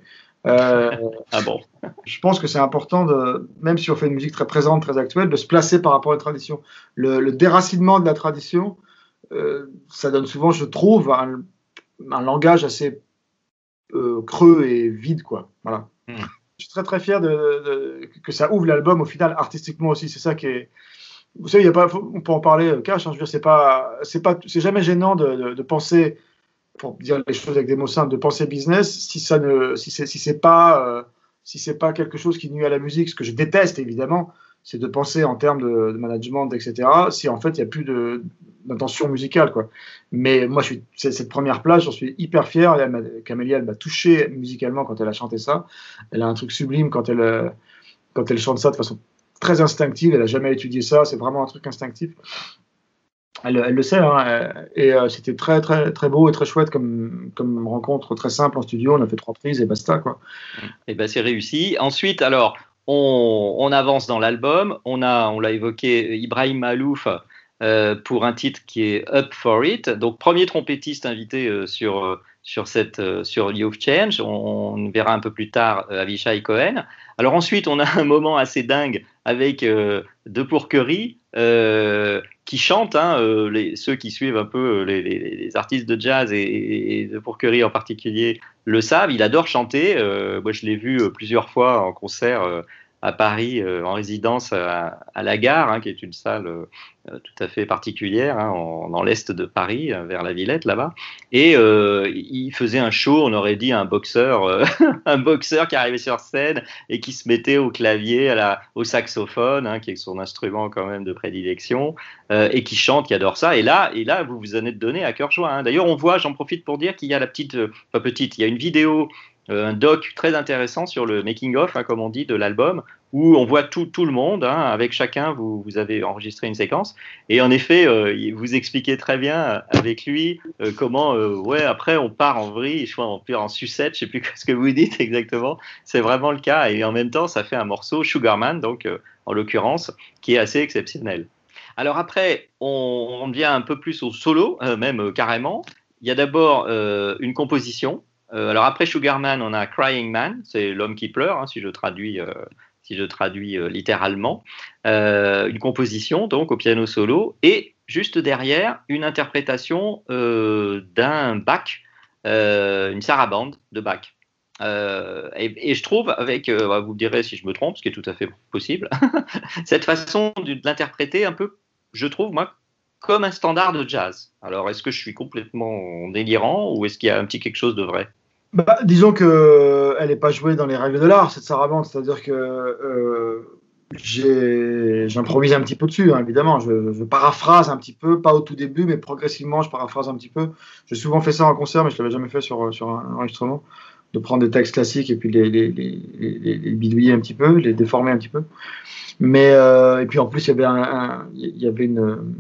Speaker 3: Euh, ah bon?
Speaker 2: Je pense que c'est important, de, même si on fait une musique très présente, très actuelle, de se placer par rapport à la tradition. Le, déracinement de la tradition, euh, ça donne souvent, je trouve, un, langage assez euh, creux et vide. Quoi. Voilà. Hmm. Je suis très très fier de, que ça ouvre l'album au final artistiquement aussi. C'est ça qui est, vous savez, y a pas, on peut en parler euh, cash. Hein, je veux dire, c'est pas, c'est pas, c'est jamais gênant de, de, penser, pour dire les choses avec des mots simples, de penser business si ça ne, si c'est, si c'est pas, euh, si c'est pas quelque chose qui nuit à la musique, ce que je déteste évidemment, c'est de penser en termes de, management, etc. Si en fait il n'y a plus d'intention musicale, quoi. Mais moi, je suis, cette première plage, j'en suis hyper fier. Camélia, elle m'a touché musicalement quand elle a chanté ça. Elle a un truc sublime quand elle, euh, quand elle chante ça de façon très instinctive. Elle a jamais étudié ça. C'est vraiment un truc instinctif. Elle, elle le sait, hein, euh, et euh, c'était très très très beau et très chouette comme, comme rencontre très simple en studio. On a fait trois prises et basta quoi.
Speaker 3: Et ben c'est réussi. Ensuite, alors, on, on avance dans l'album. On a, on l'a évoqué, Ibrahim Malouf euh, pour un titre qui est Up for It. Donc, premier trompettiste invité sur, sur, cette, euh, sur Change. On, verra un peu plus tard euh, Avishai Cohen. Alors, ensuite, on a un moment assez dingue avec euh, De Pourquerie qui chantent. hein, ceux qui suivent un peu les, artistes de jazz et, et- De Pourquerie en particulier le savent. Il adore chanter. Moi, je l'ai vu plusieurs fois en concert à Paris, euh, en résidence à, la Gare, hein, qui est une salle euh, euh, tout à fait particulière, hein, en- dans l'est de Paris, vers la Villette là-bas. Et il faisait un show, on aurait dit un boxeur, un boxeur qui arrivait sur scène et qui se mettait au clavier, à la, au saxophone, hein, qui est son instrument quand même de prédilection, et qui chante, qui adore ça. Et là, et là, vous vous en êtes donné à cœur joie. hein. D'ailleurs, on voit, j'en profite pour dire qu'il y a la petite, pas petite, il y a une vidéo, un doc très intéressant sur le making of, hein, comme on dit, de l'album, où on voit tout, le monde, hein, avec chacun, vous, avez enregistré une séquence. Et en effet, euh, vous expliquez très bien euh, avec lui euh, comment, euh, ouais, après on part en vrille, je crois, on part en sucette, je sais plus ce que vous dites exactement. C'est vraiment le cas. Et en même temps, ça fait un morceau Sugarman, donc euh, en l'occurrence, qui est assez exceptionnel. Alors après, on, vient un peu plus au solo, euh, même euh, carrément. Il y a d'abord euh, une composition. Euh, alors après Sugarman, on a Crying Man, c'est l'homme qui pleure, hein, si je traduis, euh, si je traduis euh, littéralement. Une composition donc au piano solo et juste derrière une interprétation d'un Bach, une sarabande de Bach. Et, je trouve, avec, bah, vous me direz si je me trompe, ce qui est tout à fait possible, cette façon de, de l'interpréter un peu, je trouve, moi, comme un standard de jazz. Alors, est-ce que je suis complètement délirant ou est-ce qu'il y a un petit quelque chose de vrai?
Speaker 2: Bah, disons que euh, n'est pas jouée dans les règles de l'art, cette sarabande, c'est-à-dire que euh, j'improvise un petit peu dessus, hein, évidemment. Je, paraphrase un petit peu, pas au tout début, mais progressivement, je paraphrase un petit peu. J'ai souvent fait ça en concert, mais je l'avais jamais fait sur, sur un enregistrement, de prendre des textes classiques et puis les, bidouiller un petit peu, les déformer un petit peu. Mais euh, et puis en plus, il y avait un- il y avait une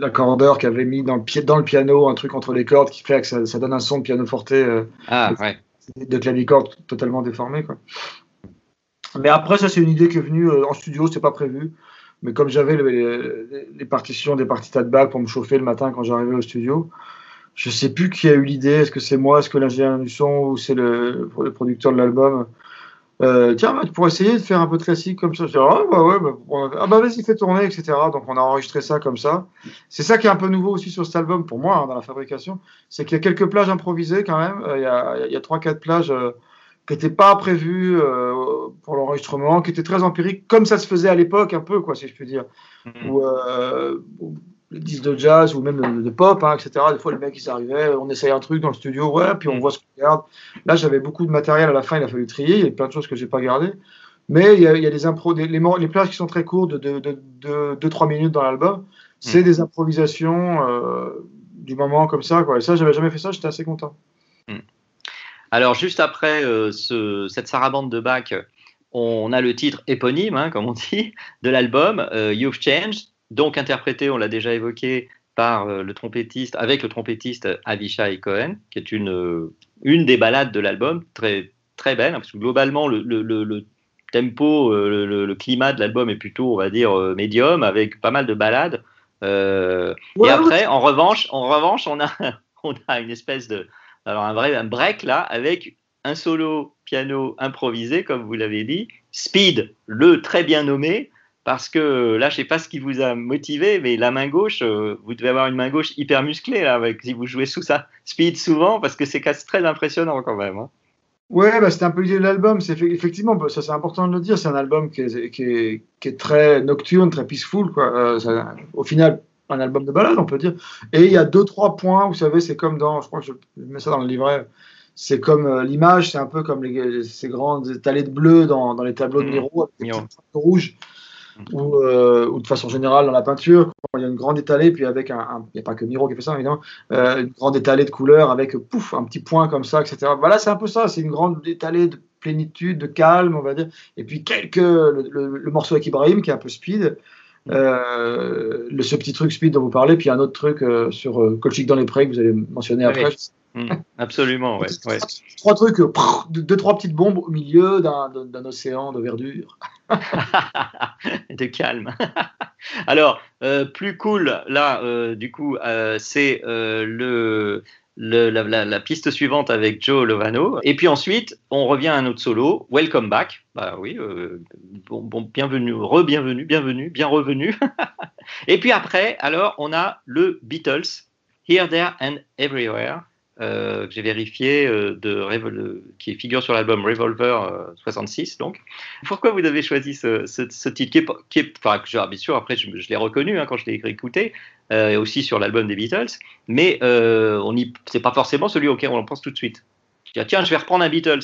Speaker 2: l'accordeur qui avait mis dans le, pi- dans le piano un truc entre les cordes qui fait que ça, ça donne un son de piano forte euh,
Speaker 3: Ah, ouais.
Speaker 2: de clavicorde totalement déformé. Quoi. Mais après, ça, c'est une idée qui est venue euh, en studio, c'était pas prévu. Mais comme j'avais le- les, les partitions des partitas de bac pour me chauffer le matin quand j'arrivais au studio, je sais plus qui a eu l'idée. Est-ce que c'est moi, est-ce que l'ingénieur du son? Ou c'est le, le producteur de l'album? Euh, Tiens, bah, pourrais essayer de faire un peu de classique comme ça. Je dis, ah, bah, ouais, bah, on- ah, bah vas-y, fais tourner, etc. Donc on a enregistré ça comme ça. C'est ça qui est un peu nouveau aussi sur cet album pour moi, hein, dans la fabrication. C'est qu'il y a quelques plages improvisées quand même. Euh, Il y a, a 3-4 plages euh, qui n'étaient pas prévues pour l'enregistrement, qui étaient très empiriques, comme ça se faisait à l'époque, un peu, quoi, si je puis dire. Ou les disques de jazz ou même de, de pop, hein, etc. Des fois, les mecs, ils arrivaient, on essaye un truc dans le studio, ouais, puis on voit ce qu'on garde. Là, j'avais beaucoup de matériel à la fin, il a fallu trier, il y a plein de choses que j'ai pas gardées. Mais il y a, il y a des impros, des, les, les plages qui sont très courtes, de 2-3 minutes dans l'album, c'est
Speaker 3: Mm.
Speaker 2: des improvisations euh, du moment comme ça. Quoi. Et ça, j'avais jamais fait ça, j'étais assez content.
Speaker 3: Alors, juste après euh, ce- cette sarabande de Bach, on a le titre éponyme, hein, comme on dit, de l'album, euh, You've Changed, donc interprété, on l'a déjà évoqué, par euh, le trompettiste, avec le trompettiste Avishai Cohen, qui est une, euh, une des ballades de l'album, très, très belle, hein, parce que globalement, le, le- le- le tempo, euh, le, climat de l'album est plutôt, on va dire, médium, avec pas mal de ballades. Euh, et après, en revanche, en revanche, on a, on a une espèce de, alors un vrai un break là, avec un solo piano improvisé, comme vous l'avez dit, Speed, le très bien nommé, parce que là, je sais pas ce qui vous a motivé, mais la main gauche, euh, vous devez avoir une main gauche hyper musclée là, avec, si vous jouez sous ça, Speed souvent, parce que c'est très impressionnant quand même. hein.
Speaker 2: Ouais, bah, c'était un peu l'idée de l'album. C'est effectivement, bah, ça c'est important de le dire. C'est un album qui est, qui est, qui est très nocturne, très peaceful. Quoi. Euh, ça- au final, un album de balade, on peut dire. Et il y a deux, trois points, vous savez, c'est comme dans, je crois que je, mets ça dans le livret, c'est comme euh, l'image, c'est un peu comme les, ces grandes étalées de bleu dans, dans les tableaux de. Miro, avec des rouges. Ou, euh, ou de façon générale dans la peinture, quand il y a une grande étalée, puis avec un, il n'y a pas que Miro qui fait ça évidemment, euh, une grande étalée de couleurs avec pouf, un petit point comme ça, etc. Voilà, c'est un peu ça, c'est une grande étalée de plénitude, de calme, on va dire, et puis quelques, le, le- le morceau avec Ibrahim qui est un peu speed. Euh, le, ce petit truc speed dont vous parlez, puis un autre truc euh, sur euh, Colchic dans les prés que vous allez mentionner
Speaker 3: Oui. Mm, absolument, ouais. ouais.
Speaker 2: Trois trucs, euh, prrr, deux, trois petites bombes au milieu d'un océan de verdure.
Speaker 3: de calme. Alors, euh, plus cool, là, euh, du coup, euh, c'est le, le- la, la- la piste suivante avec Joe Lovano. Et puis ensuite, on revient à un autre solo, Welcome Back. Bah oui, bon, bon, bienvenue, re-bienvenue, bienvenue, bien revenu. Et puis après, alors, on a le Beatles, Here, There and Everywhere. Euh, que j'ai vérifié, euh, de Revol- qui figure sur l'album Revolver euh, 66. Donc, pourquoi vous avez choisi ce, ce, ce titre qui est, qui est- enfin, que j'ai- bien sûr, après, je, je l'ai reconnu hein, quand je l'ai écouté, euh, et aussi sur l'album des Beatles, mais euh, on y, c'est pas forcément celui auquel on pense tout de suite. Tiens, tiens, je vais reprendre un Beatles.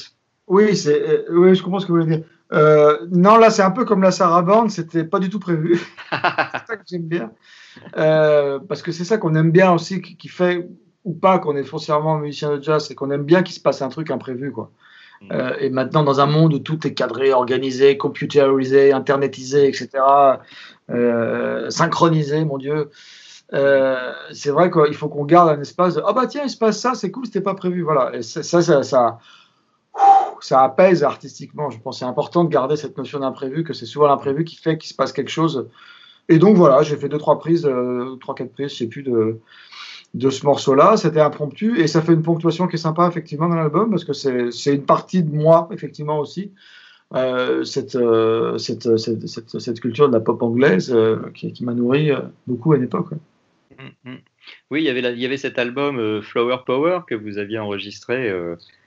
Speaker 2: Oui, c'est, euh, oui, je comprends ce que vous voulez dire. Euh, non, là, c'est un peu comme la Sarah Band, c'était pas du tout prévu. c'est ça que j'aime bien. Euh, parce que c'est ça qu'on aime bien aussi, qui, qui fait ou pas qu'on est foncièrement musicien de jazz, c'est qu'on aime bien qu'il se passe un truc imprévu, quoi.
Speaker 3: Mm.
Speaker 2: Euh, et maintenant, dans un monde où tout est cadré, organisé, computérisé, internetisé, etc., euh, synchronisé, mon Dieu, euh, c'est vrai qu'il faut qu'on garde un espace de ah bah tiens, il se passe ça, c'est cool, c'était pas prévu. Voilà. Et ça, ça, ça, ça, ça apaise artistiquement. Je pense que c'est important de garder cette notion d'imprévu, que c'est souvent l'imprévu qui fait qu'il se passe quelque chose. Et donc voilà, j'ai fait deux, trois prises, trois, quatre prises, je sais plus, de, de ce morceau-là. C'était impromptu et ça fait une ponctuation qui est sympa, effectivement, dans l'album parce que c'est une partie de moi, effectivement, aussi. Euh, cette, euh, cette, cette, cette, cette culture de la pop anglaise euh, qui, qui m'a nourri beaucoup à une époque. ouais.
Speaker 3: Mm, mm. Oui, il y avait, cet album Flower Power que vous aviez enregistré.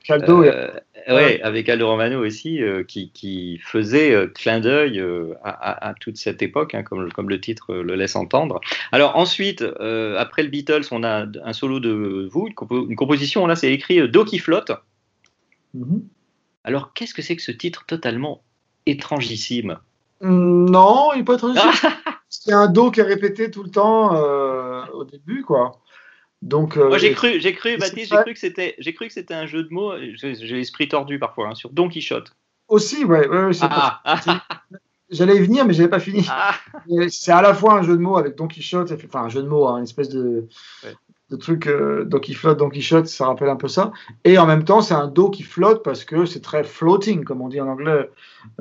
Speaker 3: Euh,
Speaker 2: Caldo,
Speaker 3: euh, ouais,
Speaker 2: Ouais.
Speaker 3: avec Aldo Romano aussi, euh, qui, qui faisait euh, clin d'œil à, à- à toute cette époque, hein, comme, comme le titre le laisse entendre. Alors ensuite, après le Beatles, on a un solo de vous, une, compo- une composition, là c'est écrit Do qui flotte.
Speaker 2: Mhm.
Speaker 3: Alors qu'est-ce que c'est que ce titre totalement étrangissime?
Speaker 2: Non, il n'est pas
Speaker 3: Ah
Speaker 2: C'est un do qui est répété tout le temps au début, quoi. Donc, euh,
Speaker 3: Moi j'ai cru, j'ai cru, Baptiste, j'ai cru que c'était, j'ai cru que c'était un jeu de mots. J'ai l'esprit tordu parfois hein, sur Don Quichotte.
Speaker 2: Aussi, ouais, ouais, ouais, c'est
Speaker 3: Ah,
Speaker 2: J'allais y venir, mais j'avais pas fini.
Speaker 3: ah,
Speaker 2: C'est à la fois un jeu de mots avec Don Quichotte, enfin un jeu de mots, hein, une espèce de,
Speaker 3: Ouais.
Speaker 2: de truc euh, Don qui flotte, Don Quichotte, ça rappelle un peu ça. Et en même temps, c'est un do qui flotte parce que c'est très floating, comme on dit en anglais.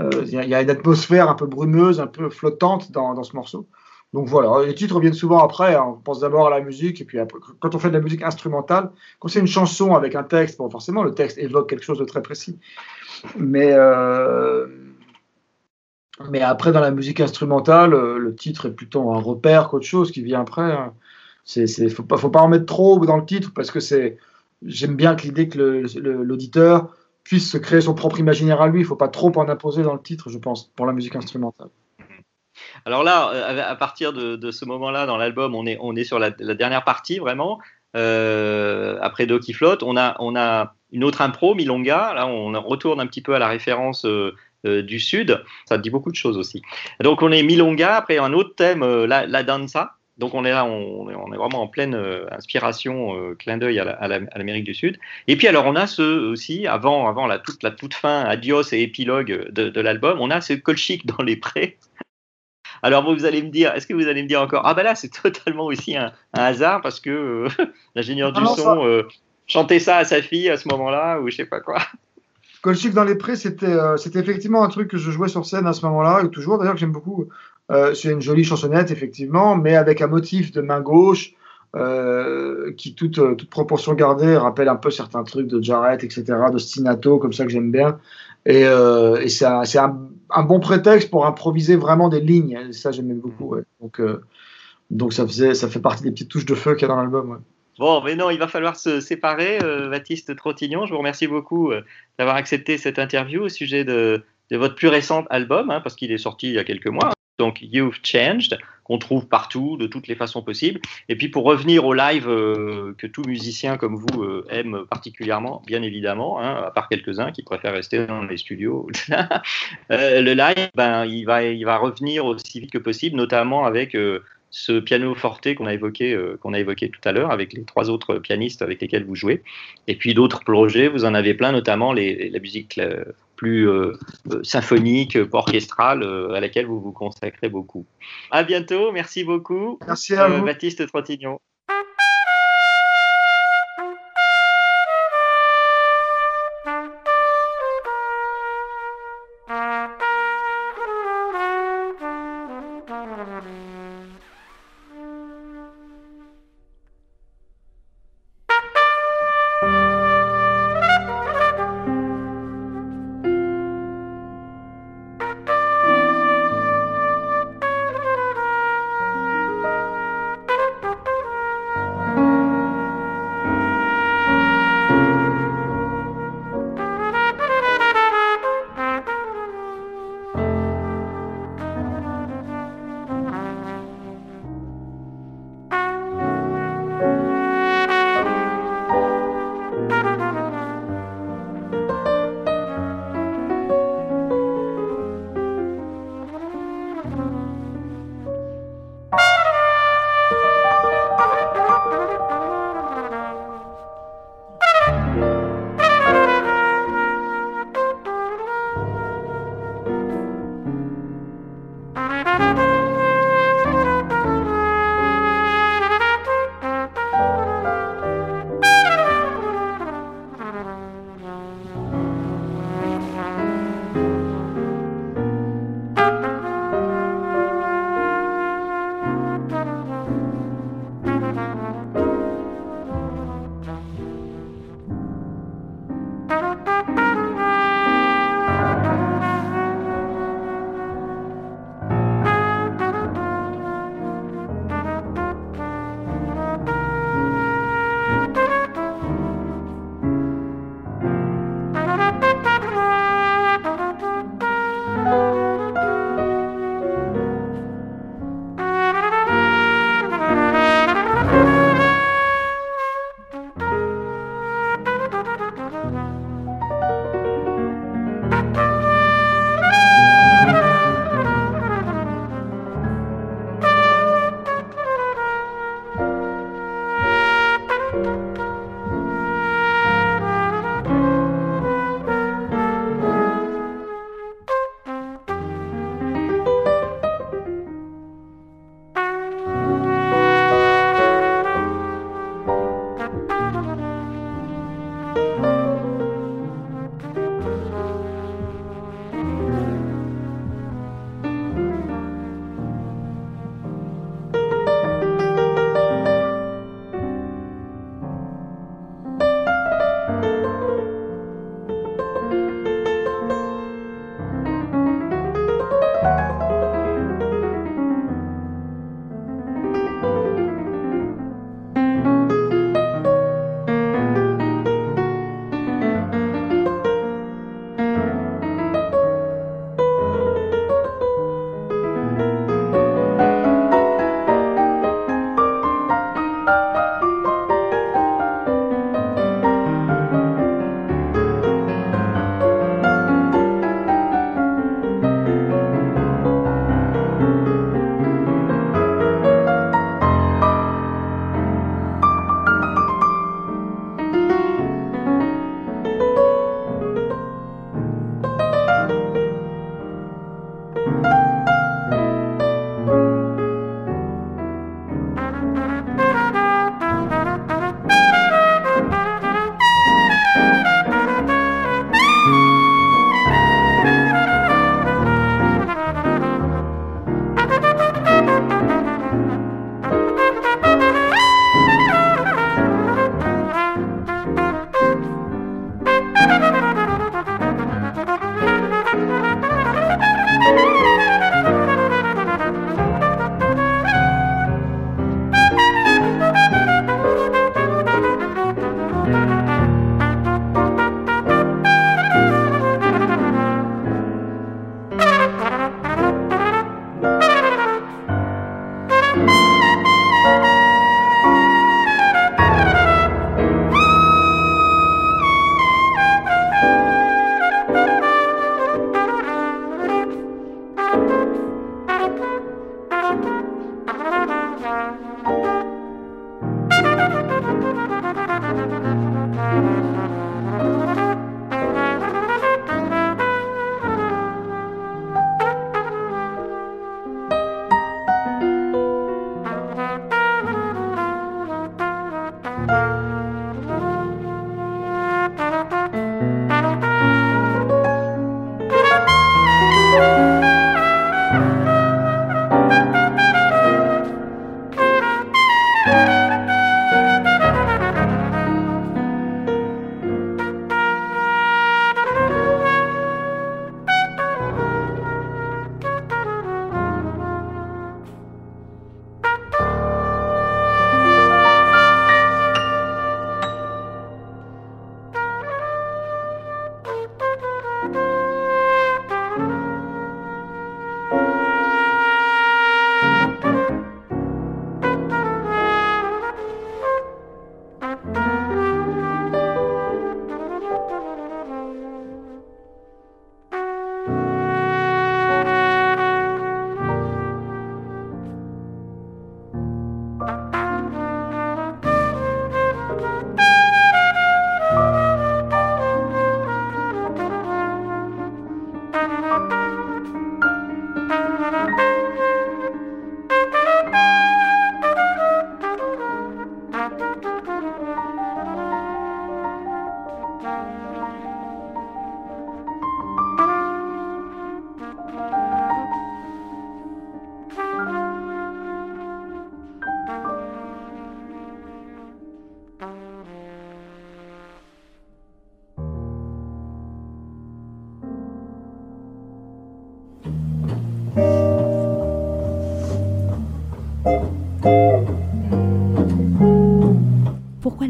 Speaker 2: Euh, Il y, a- il y a une atmosphère un peu brumeuse, un peu flottante dans, dans ce morceau. Donc voilà, les titres viennent souvent après. hein. On pense d'abord à la musique, et puis quand on fait de la musique instrumentale, quand c'est une chanson avec un texte, forcément, le texte évoque quelque chose de très précis. Mais, euh, après, dans la musique instrumentale, euh, le titre est plutôt un repère qu'autre chose qui vient après. hein. C'est, c'est, faut pas, en mettre trop dans le titre parce que j'aime bien que l'idée que l'auditeur puisse se créer son propre imaginaire à lui. Il faut pas trop en imposer dans le titre, je pense, pour la musique instrumentale.
Speaker 3: Alors là, euh, à partir de, ce moment-là dans l'album, on est, on est sur la, dernière partie vraiment. Euh, après Do qui flotte, on a, on a une autre impro, Milonga. Là, on retourne un petit peu à la référence euh, du Sud. Ça dit beaucoup de choses aussi. Donc on est Milonga, après un autre thème, la, la danza. Donc on est là, on, est- on est vraiment en pleine inspiration, clin d'œil à la- à la- à l'Amérique du Sud. Et puis alors on a ce aussi, avant, avant la, toute, la toute fin, adios et épilogue de, de l'album, on a ce colchic dans les prés. Alors vous, vous allez me dire, est-ce que vous allez me dire encore, ah ben là c'est totalement aussi un, un hasard parce que euh, l'ingénieur du
Speaker 2: non,
Speaker 3: son euh, chantait ça à sa fille à ce moment-là ou je sais pas quoi.
Speaker 2: Colchic dans les prés, c'était, euh, c'était effectivement un truc que je jouais sur scène à ce moment-là, et toujours d'ailleurs que j'aime beaucoup. C'est une jolie chansonnette, effectivement, mais avec un motif de main gauche euh, qui, toute, toute proportion gardée, rappelle un peu certains trucs de Jarrett, etc., de Stinato, comme ça que j'aime bien. Et, euh, et c'est, un, c'est un, un bon prétexte pour improviser vraiment des lignes. Et ça, j'aimais beaucoup. ouais. Donc, euh, donc ça, faisait, ça fait partie des petites touches de feu qu'il y a dans l'album. ouais.
Speaker 3: Bon, mais non, il va falloir se séparer, euh, Baptiste Trottignon. Je vous remercie beaucoup euh, d'avoir accepté cette interview au sujet de, de votre plus récent album, hein, parce qu'il est sorti il y a quelques mois. Donc You've Changed, qu'on trouve partout, de toutes les façons possibles. Et puis pour revenir au live euh, que tout musicien comme vous euh, aime particulièrement, bien évidemment, hein, à part quelques-uns qui préfèrent rester dans les studios, euh, le live, ben, il, va, il va revenir aussi vite que possible, notamment avec ce piano forte qu'on a évoqué, qu'on a évoqué tout à l'heure, avec les trois autres pianistes avec lesquels vous jouez. Et puis d'autres projets, vous en avez plein, notamment la musique plus euh, euh, symphonique, euh, orchestrale, à laquelle vous vous consacrez beaucoup. À bientôt, merci beaucoup,
Speaker 2: Merci à vous.
Speaker 3: Baptiste Trottignon.